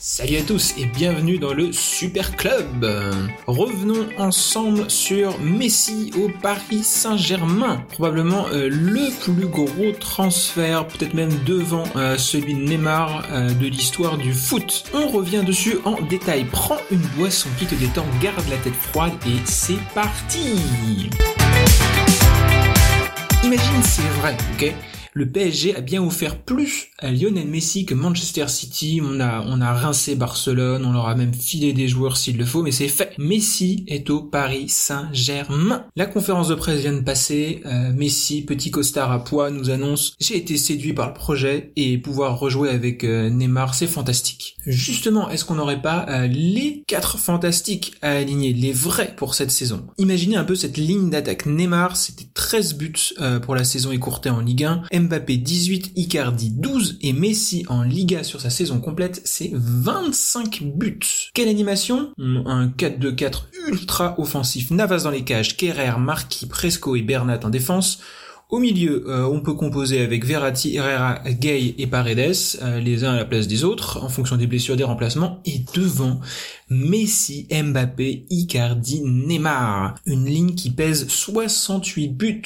Salut à tous et bienvenue dans le Super Club. Revenons ensemble sur Messi au Paris Saint-Germain. Probablement euh, le plus gros transfert, peut-être même devant euh, celui de Neymar euh, de l'histoire du foot. On revient dessus en détail. Prends une boisson qui te détend, garde la tête froide et c'est parti. Imagine c'est vrai, ok? Le PSG a bien offert plus à Lionel Messi que Manchester City. On a, on a rincé Barcelone, on leur a même filé des joueurs s'il le faut, mais c'est fait. Messi est au Paris Saint-Germain. La conférence de presse vient de passer. Euh, Messi, petit costard à poids, nous annonce j'ai été séduit par le projet et pouvoir rejouer avec euh, Neymar, c'est fantastique. Justement, est-ce qu'on n'aurait pas euh, les quatre fantastiques à aligner, les vrais pour cette saison? Imaginez un peu cette ligne d'attaque. Neymar, c'était 13 buts pour la saison écourtée en Ligue 1. Mbappé 18, Icardi 12 et Messi en Liga sur sa saison complète, c'est 25 buts. Quelle animation? Un 4-2-4 ultra offensif, Navas dans les cages, Kerrer, Marquis, Presco et Bernat en défense. Au milieu, euh, on peut composer avec Verratti, Herrera, Gay et Paredes, euh, les uns à la place des autres, en fonction des blessures des remplacements. Et devant, Messi, Mbappé, Icardi, Neymar. Une ligne qui pèse 68 buts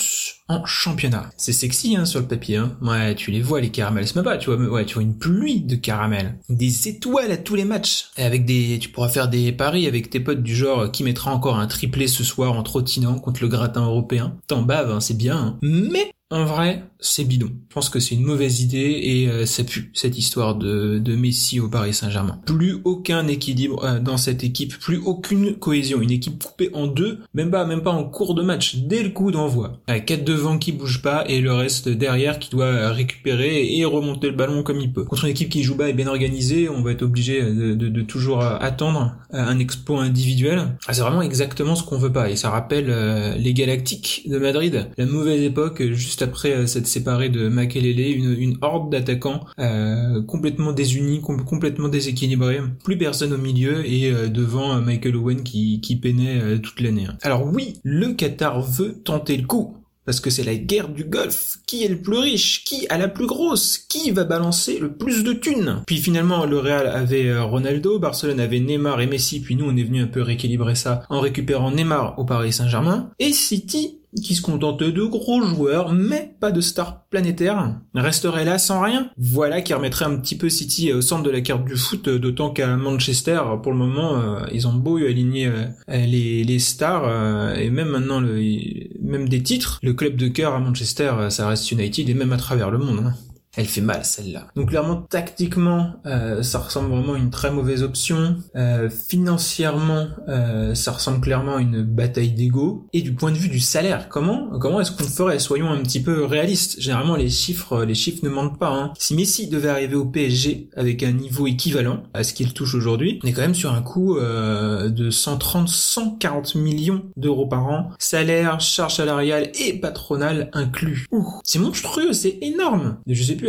championnat. C'est sexy hein, sur le papier. Hein. Ouais, tu les vois les caramels. Pas, tu vois, ouais, tu vois une pluie de caramels. Des étoiles à tous les matchs. Et avec des, tu pourras faire des paris avec tes potes du genre qui mettra encore un triplé ce soir en trottinant contre le gratin européen. T'en baves, hein, c'est bien. Hein. Mais en vrai, c'est bidon. Je pense que c'est une mauvaise idée et euh, ça pue cette histoire de, de Messi au Paris Saint-Germain. Plus aucun équilibre euh, dans cette équipe, plus aucune cohésion. Une équipe coupée en deux, même pas, même pas en cours de match, dès le coup d'envoi. Quatre devant qui bouge pas et le reste derrière qui doit récupérer et remonter le ballon comme il peut. Contre une équipe qui joue bas et bien organisée, on va être obligé de, de, de toujours attendre un exploit individuel. Ah, c'est vraiment exactement ce qu'on veut pas et ça rappelle euh, les Galactiques de Madrid, la mauvaise époque juste après euh, s'être séparé de Makelele, une, une horde d'attaquants euh, complètement désunis, complètement déséquilibrés. Plus personne au milieu et euh, devant Michael Owen qui, peinait toute l'année. Alors oui, le Qatar veut tenter le coup. Parce que c'est la guerre du Golfe. Qui est le plus riche? Qui a la plus grosse? Qui va balancer le plus de thunes? Puis finalement, le Real avait Ronaldo, Barcelone avait Neymar et Messi, puis nous on est venu un peu rééquilibrer ça en récupérant Neymar au Paris Saint-Germain. Et City qui se contentait de gros joueurs, mais pas de stars planétaires, resterait là sans rien? Voilà qui remettrait un petit peu City au centre de la carte du foot, d'autant qu'à Manchester, pour le moment, euh, ils ont beau aligner euh, les, stars, euh, et même maintenant, même des titres, le club de cœur à Manchester, ça reste United, et même à travers le monde. Hein. Elle fait mal celle-là. Donc clairement tactiquement, euh, ça ressemble vraiment à une très mauvaise option. Euh, financièrement, euh, ça ressemble clairement à une bataille d'ego. Et du point de vue du salaire, comment comment est-ce qu'on ferait? Soyons un petit peu réalistes. Généralement les chiffres les chiffres ne mentent pas. Hein. Si Messi devait arriver au PSG avec un niveau équivalent à ce qu'il touche aujourd'hui, on est quand même sur un coût de 130-140 millions d'euros par an, salaire, charge salariale et patronale inclus. C'est monstrueux, c'est énorme.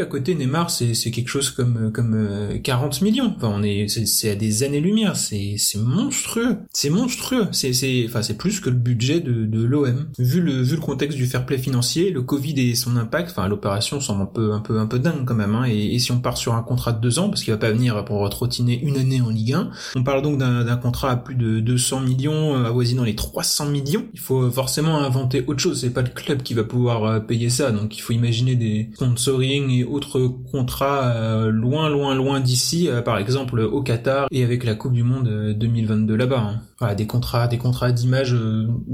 À côté Neymar c'est quelque chose comme comme 40 euh, millions. Enfin on est c'est à des années-lumière, c'est c'est monstrueux. C'est monstrueux. C'est c'est enfin c'est plus que le budget de de l'OM. Vu le vu le contexte du fair play financier, le Covid et son impact, enfin l'opération semble un peu un peu un peu dingue quand même hein. et, si on part sur un contrat de deux ans parce qu'il va pas venir pour retrottiner une année en Ligue 1, on parle donc d'un contrat à plus de 200 millions euh, avoisinant les 300 millions. Il faut forcément inventer autre chose, c'est pas le club qui va pouvoir euh, payer ça donc il faut imaginer des sponsoring et autres contrats euh, loin, loin, loin d'ici, euh, par exemple au Qatar et avec la Coupe du Monde 2022 euh, là-bas. Hein. Voilà, des contrats, des contrats d'image.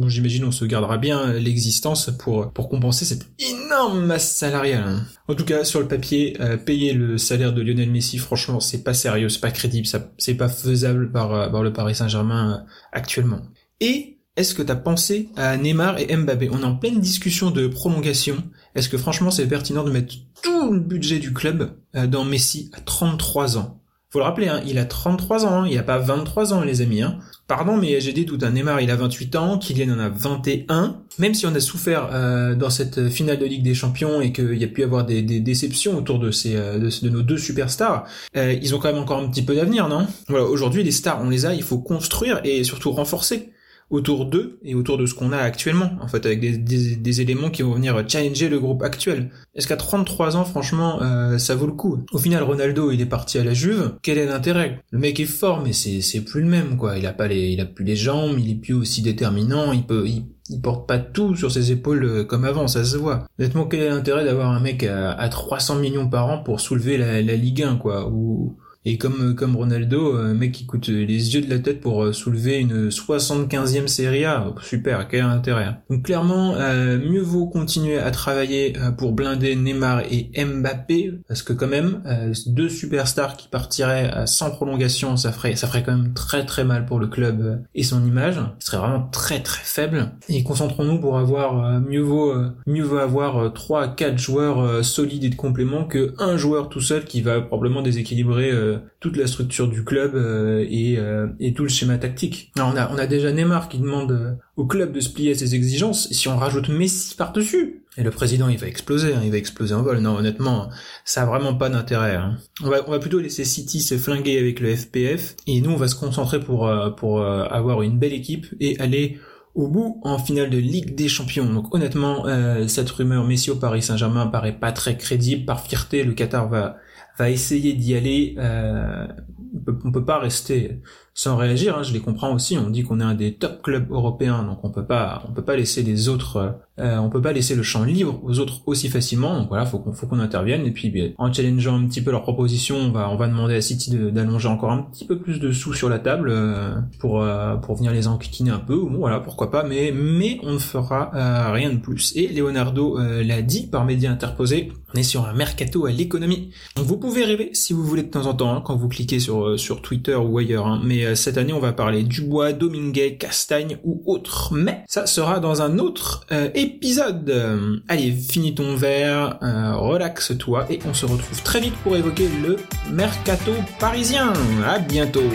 J'imagine on se gardera bien l'existence pour pour compenser cette énorme masse salariale. Hein. En tout cas, sur le papier, payer le salaire de Lionel Messi, franchement, c'est pas sérieux, c'est pas crédible, c'est pas faisable par, par le Paris Saint-Germain actuellement. Et est-ce que t'as pensé à Neymar et Mbappé? On est en pleine discussion de prolongation. Est-ce que franchement c'est pertinent de mettre tout le budget du club euh, dans Messi à 33 ans? Faut le rappeler, hein, il a 33 ans, hein, il a pas 23 ans les amis. Hein. Pardon, mais j'ai dit tout un Neymar il a 28 ans, Kylian en a 21. Même si on a souffert euh, dans cette finale de Ligue des Champions et qu'il y a pu avoir des, déceptions autour de ces euh, de, nos deux superstars, ils ont quand même encore un petit peu d'avenir, non? Voilà, aujourd'hui les stars on les a, il faut construire et surtout renforcer autour d'eux et autour de ce qu'on a actuellement, en fait, avec des, des, éléments qui vont venir challenger le groupe actuel. Est-ce qu'à 33 ans, franchement, euh, ça vaut le coup? Au final, Ronaldo, il est parti à la Juve. Quel est l'intérêt? Le mec est fort, mais c'est c'est plus le même, quoi. Il a pas les, il a plus les jambes, il est plus aussi déterminant, il peut, il, porte pas tout sur ses épaules euh, comme avant, ça se voit. Honnêtement, quel est l'intérêt d'avoir un mec à, à, 300 millions par an pour soulever la, la Ligue 1, quoi ou et comme comme Ronaldo, un mec qui coûte les yeux de la tête pour euh, soulever une 75e Serie A, super, quel intérêt. Hein. Donc clairement, euh, mieux vaut continuer à travailler euh, pour blinder Neymar et Mbappé, parce que quand même, deux superstars qui partiraient sans prolongation, ça ferait ça ferait quand même très très mal pour le club et son image. Ce serait vraiment très très faible. Et concentrons-nous pour avoir mieux vaut mieux vaut avoir trois à quatre joueurs solides et de complément que un joueur tout seul qui va probablement déséquilibrer toute la structure du club euh, et, euh, et, tout le schéma tactique. Alors on a, on a déjà Neymar qui demande euh, au club de se plier à ses exigences, si on rajoute Messi par-dessus, et le président il va exploser, hein, il va exploser en vol. Non honnêtement, ça a vraiment pas d'intérêt. Hein. On, va, on va plutôt laisser City se flinguer avec le FPF, et nous on va se concentrer pour, pour avoir une belle équipe et aller au bout en finale de Ligue des Champions. Donc honnêtement, cette rumeur Messi au Paris Saint-Germain paraît pas très crédible. Par fierté, le Qatar va va essayer d'y aller. Euh, on peut, peut pas rester sans réagir. Hein, je les comprends aussi. On dit qu'on est un des top clubs européens, donc on peut pas, on peut pas laisser les autres, euh, on peut pas laisser le champ libre aux autres aussi facilement. Donc voilà, faut qu'on, faut qu'on intervienne. Et puis, bien, en challengeant un petit peu leurs propositions, on va, on va demander à City d'allonger encore un petit peu plus de sous sur la table euh, pour, euh, pour venir les enquiquiner un peu. Bon, voilà, pourquoi pas. Mais, mais on ne fera rien de plus. Et Leonardo l'a dit par médias interposés. On est sur un mercato à l'économie. Donc vous pouvez rêver si vous voulez de temps en temps hein, quand vous cliquez sur sur Twitter ou ailleurs. Hein. Mais euh, cette année, on va parler du bois, Dominguez, Castagne ou autre. Mais ça sera dans un autre euh, épisode. allez, finis ton verre, euh, relaxe-toi et on se retrouve très vite pour évoquer le mercato parisien. À bientôt.